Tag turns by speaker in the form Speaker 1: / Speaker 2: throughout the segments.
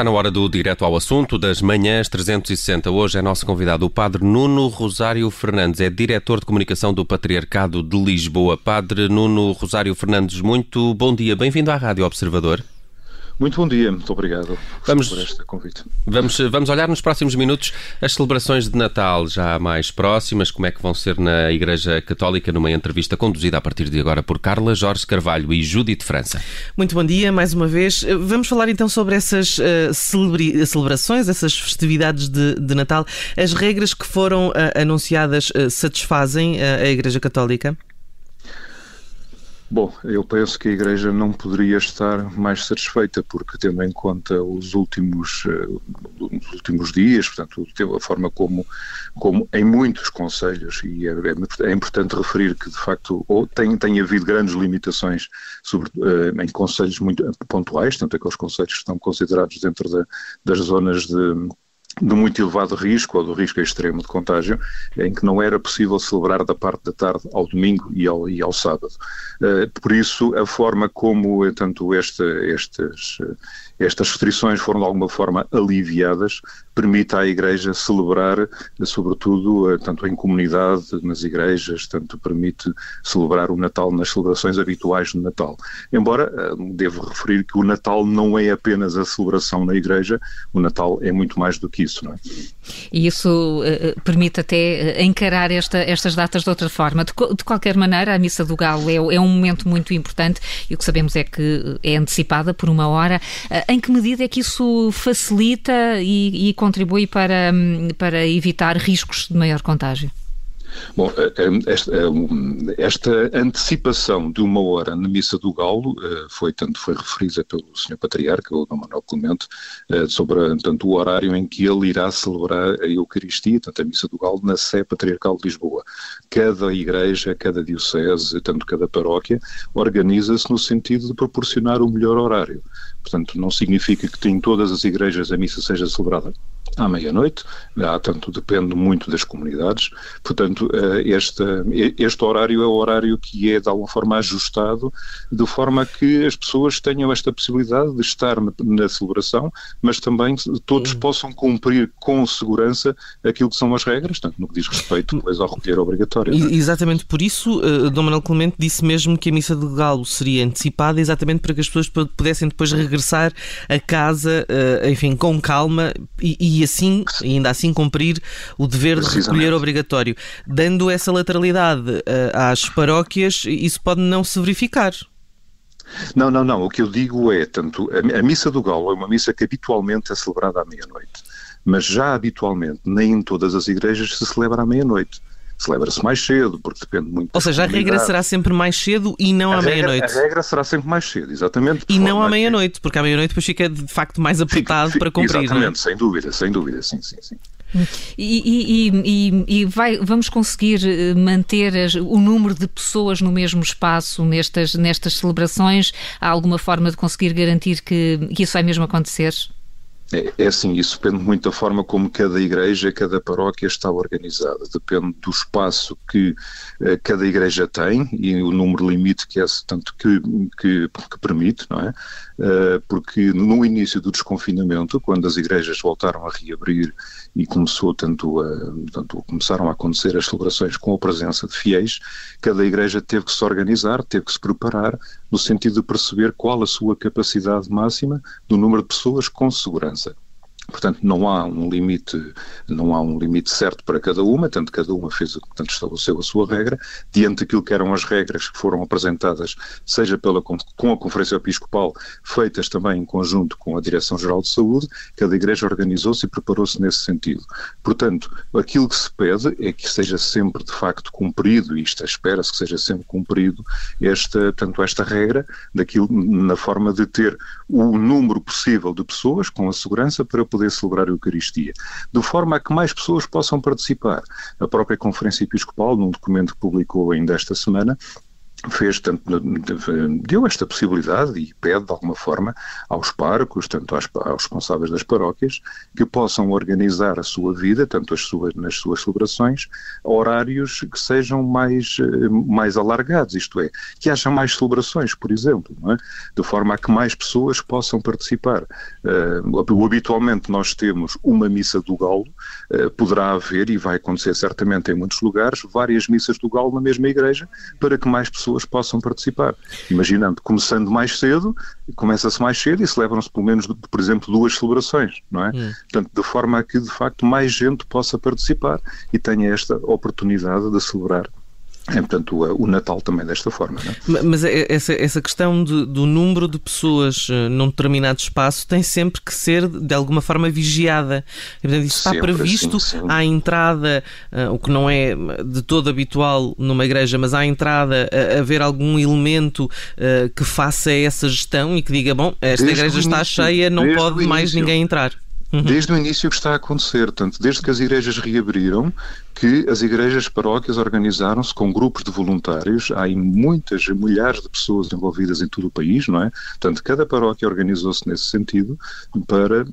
Speaker 1: Está na hora do direto ao assunto das manhãs 360. Hoje é nosso convidado o Padre Nuno Rosário Fernandes, é diretor de comunicação do Patriarcado de Lisboa. Padre Nuno Rosário Fernandes, muito bom dia. Bem-vindo à Rádio Observador.
Speaker 2: Muito bom dia, muito obrigado vamos, por este convite.
Speaker 1: Vamos, vamos olhar nos próximos minutos as celebrações de Natal já mais próximas, como é que vão ser na Igreja Católica, numa entrevista conduzida a partir de agora por Carla Jorge Carvalho e Judite França.
Speaker 3: Muito bom dia, mais uma vez. Vamos falar então sobre essas uh, celebrações, essas festividades de, de, Natal. As regras que foram uh, anunciadas uh, satisfazem a Igreja Católica?
Speaker 2: Bom, eu penso que a Igreja não poderia estar mais satisfeita, porque tendo em conta os últimos, uh, os últimos dias, portanto, a forma como, como em muitos conselhos, e é, é, é importante referir que de facto ou tem, tem havido grandes limitações sobre, uh, em conselhos muito pontuais, tanto conselhos que estão considerados dentro da, das zonas de de muito elevado risco ou do risco extremo de contágio, em que não era possível celebrar da parte da tarde ao domingo e ao, e ao sábado. Uh, por isso, a forma como, eh, tanto esta, estas, eh, estas restrições foram de alguma forma aliviadas, permite à Igreja celebrar, sobretudo, tanto em comunidade, nas igrejas, tanto permite celebrar o Natal nas celebrações habituais de Natal. Embora, devo referir que o Natal não é apenas a celebração na Igreja, o Natal é muito mais do que isso, não é?
Speaker 4: E isso uh, permite até encarar esta, estas datas de outra forma. De, de qualquer maneira, a Missa do Galo é, é, um momento muito importante e o que sabemos é que é antecipada por uma hora. Uh, em que medida é que isso facilita e, e contribui para, para evitar riscos de maior contágio?
Speaker 2: Bom, eh, eh, esta, eh, esta, antecipação de uma hora na Missa do Galo foi tanto foi referida pelo Sr. Patriarca, o Dom Manuel Clemente, sobre tanto, o horário em que ele irá celebrar a Eucaristia, tanto a Missa do Galo, na Sé Patriarcal de Lisboa. Cada igreja, cada diocese, tanto cada paróquia, organiza-se no sentido de proporcionar o melhor horário. Portanto, não significa que em todas as igrejas a missa seja celebrada à meia-noite, tanto depende muito das comunidades, portanto eh, este, este horário é o horário que é de alguma forma ajustado, de forma que as pessoas tenham esta possibilidade de estar na, celebração, mas também todos possam cumprir com segurança aquilo que são as regras, tanto no que diz respeito depois ao recolher obrigatório.
Speaker 3: É? Exatamente por isso, uh, Dom Manuel Clemente disse mesmo que a missa de galo seria antecipada, exatamente para que as pessoas pudessem depois regressar a casa, uh, enfim, com calma e, e assim, ainda assim cumprir o dever de recolher obrigatório. Dando essa lateralidade uh, às paróquias, isso pode não se verificar.
Speaker 2: Não, não, não. O que eu digo é, tanto, a, a missa do Galo é uma missa que habitualmente é celebrada à meia-noite, mas já habitualmente nem em todas as igrejas se celebra à meia-noite celebra-se mais cedo, porque depende muito.
Speaker 3: Ou seja, a regra será sempre mais cedo e não à meia-noite.
Speaker 2: A regra será sempre mais cedo, exatamente.
Speaker 3: E não à meia-noite, porque à meia-noite depois fica de facto mais apertado para cumprir.
Speaker 2: É? Exatamente, é? sem dúvida, sem dúvida, sim, sim, sim.
Speaker 4: E, e, e, e vai, vamos conseguir eh, manter as, o número de pessoas no mesmo espaço nestas, nestas celebrações? Há alguma forma de conseguir garantir que, que isso vai mesmo acontecer?
Speaker 2: É, é assim, isso depende muito da forma como cada igreja, cada paróquia está organizada. Depende do espaço que uh, cada igreja tem e o número limite que é tanto que, que, que permite, não é? Uh, porque no início do desconfinamento, quando as igrejas voltaram a reabrir e começou tanto, a, tanto começaram a acontecer as celebrações com a presença de fiéis, cada igreja teve que se organizar, teve que se preparar no sentido de perceber qual a sua capacidade máxima do número de pessoas com segurança. Portanto, não há um limite, não há um limite certo para cada uma, tanto cada uma fez, portanto, estabeleceu a sua regra, diante daquilo que eram as regras que foram apresentadas, seja pela, com a Conferência Episcopal, feitas também em conjunto com a Direção-Geral de Saúde, cada igreja organizou-se e preparou-se nesse sentido. Portanto, aquilo que se pede é que seja sempre, de facto, cumprido, e isto espera-se que seja sempre cumprido, esta, tanto esta regra, daquilo, na forma de ter o número possível de pessoas com a segurança para poder poder celebrar a Eucaristia, de forma a que mais pessoas possam participar. A própria Conferência Episcopal, num documento que publicou ainda esta semana, fez tanto deu esta possibilidade e pede de alguma forma aos parcos, tanto aos, aos, responsáveis das paróquias, que possam organizar a sua vida, tanto as suas, nas suas celebrações, horários que sejam mais, eh, mais alargados, isto é, que haja mais celebrações, por exemplo, é? de forma a que mais pessoas possam participar. Uh, habitualmente nós temos uma missa do galo, uh, poderá haver, e vai acontecer certamente em muitos lugares, várias missas do galo na mesma igreja, para que mais pessoas pessoas possam participar. Imaginando, começando mais cedo, começa-se mais cedo e celebram-se pelo menos, por exemplo, duas celebrações, não é? Hum. Portanto, de forma a que, de facto, mais gente possa participar e tenha esta oportunidade de celebrar é, portanto, o, Natal também desta forma.
Speaker 3: É? Mas é, essa, essa questão de, do número de pessoas eh, num determinado espaço tem sempre que ser, de alguma forma, vigiada. portanto, isso está sempre, previsto sim, sim. à entrada, uh, o que não é de todo habitual numa igreja, mas à entrada uh, haver algum elemento uh, que faça essa gestão e que diga, bom, esta desde igreja está início, cheia, não pode mais ninguém entrar.
Speaker 2: Uhum. Desde o início que está a acontecer, tanto desde que as igrejas reabriram, que as igrejas paróquias organizaram-se com grupos de voluntários, há muitas, milhares de pessoas envolvidas em todo o país, não é? Portanto, cada paróquia organizou-se nesse sentido para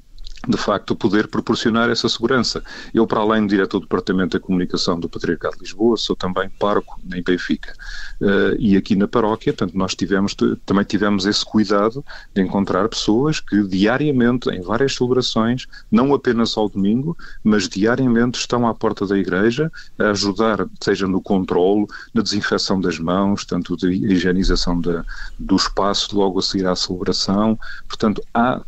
Speaker 2: de facto, poder proporcionar essa segurança. Eu, para além de diretor do Departamento da Comunicação do Patriarcado de Lisboa, sou também pároco em Benfica. Uh, e aqui na paróquia, portanto, nós tivemos, também tivemos esse cuidado de encontrar pessoas que diariamente, em várias celebrações, não apenas ao domingo, mas diariamente estão à porta da igreja a ajudar, seja no controle, na desinfecção das mãos, tanto de higienização de, do espaço logo a seguir à celebração. Portanto, há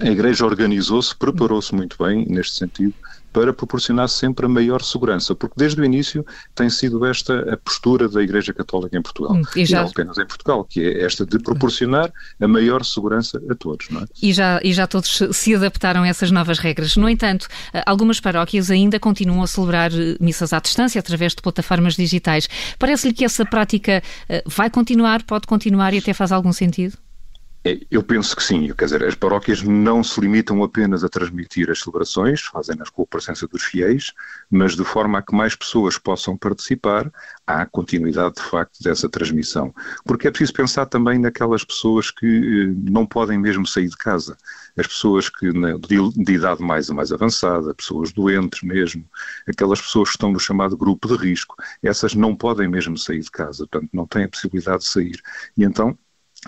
Speaker 2: a Igreja organizou-se, preparou-se muito bem neste sentido para proporcionar sempre a maior segurança, porque desde o início tem sido esta a postura da Igreja Católica em Portugal, hum, e, já... e não apenas em Portugal, que é esta de proporcionar a maior segurança a todos. Não é?
Speaker 4: e, já, e já todos se adaptaram a essas novas regras. No entanto, algumas paróquias ainda continuam a celebrar eh, missas à distância através de plataformas digitais. Parece-lhe que essa prática eh, vai continuar, pode continuar e até faz algum sentido?
Speaker 2: É, eu penso que sim, quer dizer, as paróquias não se limitam apenas a transmitir as celebrações, fazem-nas com a presença dos fiéis, mas de forma a que mais pessoas possam participar, há continuidade de facto dessa transmissão. Porque é preciso pensar também naquelas pessoas que eh, não podem mesmo sair de casa, as pessoas que de, de idade mais mais avançada, pessoas doentes mesmo, aquelas pessoas que estão no chamado grupo de risco, essas não podem mesmo sair de casa, portanto não têm a possibilidade de sair. E então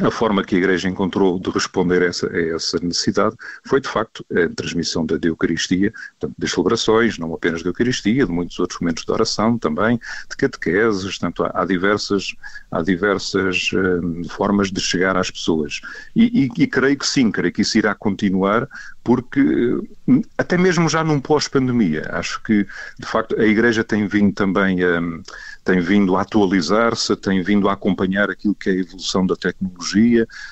Speaker 2: a forma que a Igreja encontrou de responder a essa, a essa necessidade foi, de facto, a transmissão da, Eucaristia, portanto, das celebrações, não apenas da Eucaristia, de muitos outros momentos de oração também, de catequeses, portanto, há, há diversas, há diversas uh, formas de chegar às pessoas. E, e, e, creio que sim, creio que isso irá continuar, porque uh, até mesmo já num pós-pandemia, acho que, de facto, a Igreja tem vindo também a. Um, tem vindo a atualizar-se, tem vindo a acompanhar aquilo que é a evolução da tecnologia,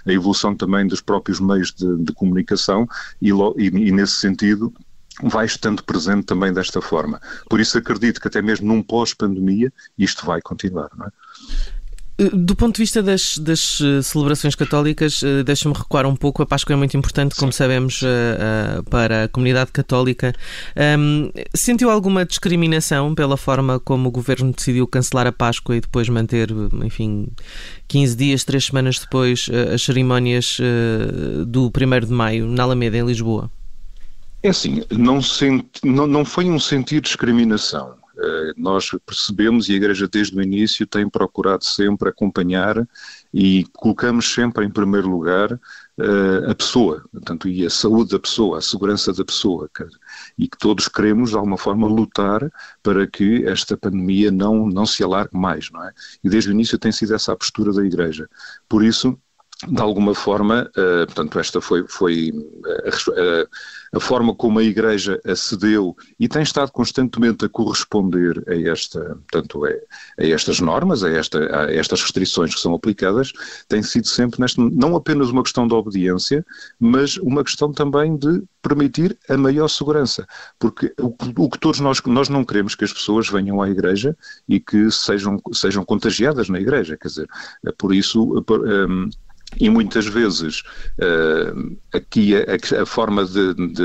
Speaker 2: a evolução também dos próprios meios de, de comunicação e, e, e nesse sentido vai estando presente também desta forma. Por isso acredito que até mesmo num pós-pandemia isto vai continuar. Não é?
Speaker 3: Eh, do ponto de vista das, das eh, celebrações católicas, eh, deixa-me recuar um pouco. A Páscoa é muito importante, como Sim. sabemos, para a comunidade católica. sentiu alguma discriminação pela forma como o governo decidiu cancelar a Páscoa e depois manter, enfim, 15 dias, 3 semanas depois, as cerimónias do 1 de maio na Alameda, em Lisboa?
Speaker 2: É assim, não, senti, não, não foi um sentido de discriminação eh, nós percebemos e a Igreja desde o início tem procurado sempre acompanhar e colocamos sempre em primeiro lugar uh, a pessoa, portanto, e a saúde da pessoa, a segurança da pessoa, e que todos queremos de alguma forma lutar para que esta pandemia não, não se alargue mais, não é? E desde o início tem sido essa a postura da Igreja. Por isso, de alguma forma, uh, portanto, esta foi, foi uh, a forma como a Igreja acedeu e tem estado constantemente a corresponder a, esta, portanto, a, a estas normas, a, esta, a estas restrições que são aplicadas, tem sido sempre neste, não apenas uma questão de obediência, mas uma questão também de permitir a maior segurança, porque o, o que todos nós, nós não queremos que as pessoas venham à Igreja e que sejam, sejam contagiadas na Igreja, quer dizer, por isso... Um, e muitas vezes uh, aqui a, a, forma de, de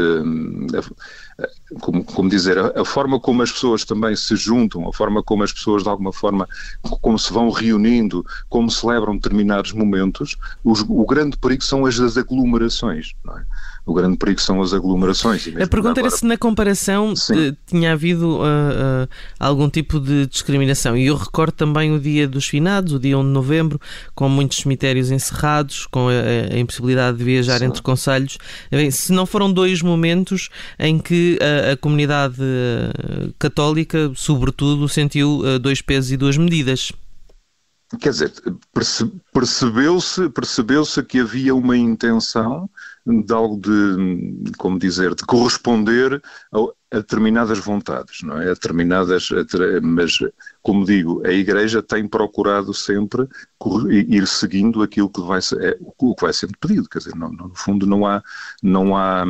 Speaker 2: como, como dizer, a, a, forma como as pessoas também se juntam, a forma como as pessoas de alguma forma, como se vão reunindo, como celebram determinados momentos, os, o grande perigo são as, as aglomerações, não é? o grande perigo são as aglomerações.
Speaker 3: A pergunta agora... era se na comparação de, tinha havido uh, uh, algum tipo de discriminação. E eu recordo também o dia dos finados, o dia 1 de novembro, com muitos cemitérios encerrados, com a, a impossibilidade de viajar Sim. entre conselhos. Se não foram dois momentos em que a, a comunidade uh, católica, sobretudo, sentiu uh, dois pesos e duas medidas.
Speaker 2: Quer dizer, percebeu-se percebeu que havia uma intenção de algo de, como dizer, de corresponder a, determinadas vontades, não é? A determinadas, mas, como digo, a Igreja tem procurado sempre ir seguindo aquilo que vai, é, o que vai sendo pedido, quer dizer, não, no fundo não há, não há...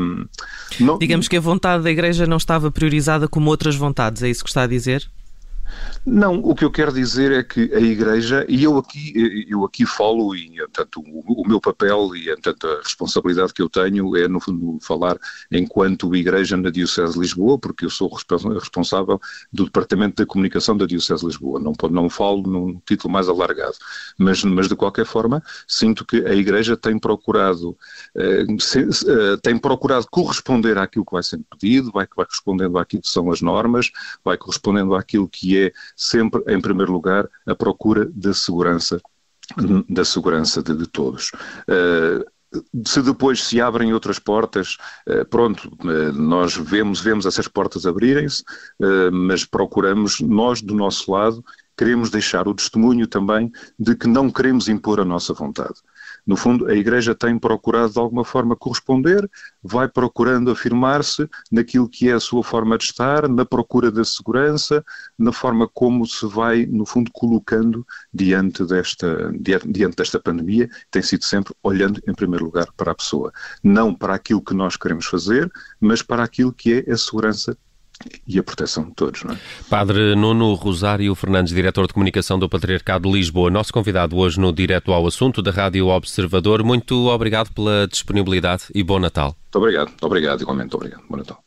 Speaker 3: Não... Digamos que a vontade da Igreja não estava priorizada como outras vontades, é isso que está a dizer?
Speaker 2: Não, o que eu quero dizer é que a Igreja, e eu aqui, eu aqui falo, e portanto, o, meu papel e portanto, a responsabilidade que eu tenho é, no fundo, falar enquanto Igreja na Diocese de Lisboa, porque eu sou responsável do Departamento da Comunicação da Diocese de Lisboa. Não, não falo num título mais alargado, mas, mas de qualquer forma, sinto que a Igreja tem procurado, eh, eh, tem procurado corresponder àquilo que vai sendo pedido, vai, vai àquilo que são as normas, vai correspondendo àquilo que é sempre, em primeiro lugar, a procura da segurança, da segurança de, de todos. Uh, se depois se abrem outras portas, eh, pronto, eh, nós vemos, vemos essas portas abrirem-se, mas procuramos, nós do nosso lado, queremos deixar o testemunho também de que não queremos impor a nossa vontade. No fundo, a Igreja tem procurado de alguma forma corresponder, vai procurando afirmar-se naquilo que é a sua forma de estar, na procura da segurança, na forma como se vai, no fundo, colocando diante desta, diante desta pandemia, tem sido sempre olhando em primeiro lugar para a pessoa. Não para aquilo que nós queremos fazer, mas para aquilo que é a segurança e a proteção de todos. Não é?
Speaker 1: Padre Nuno Rosário Fernandes, diretor de comunicação do Patriarcado de Lisboa, nosso convidado hoje no Direto ao Assunto da Rádio Observador. Muito obrigado pela disponibilidade e bom Natal.
Speaker 2: Muito obrigado, obrigado, igualmente, obrigado. Bom Natal.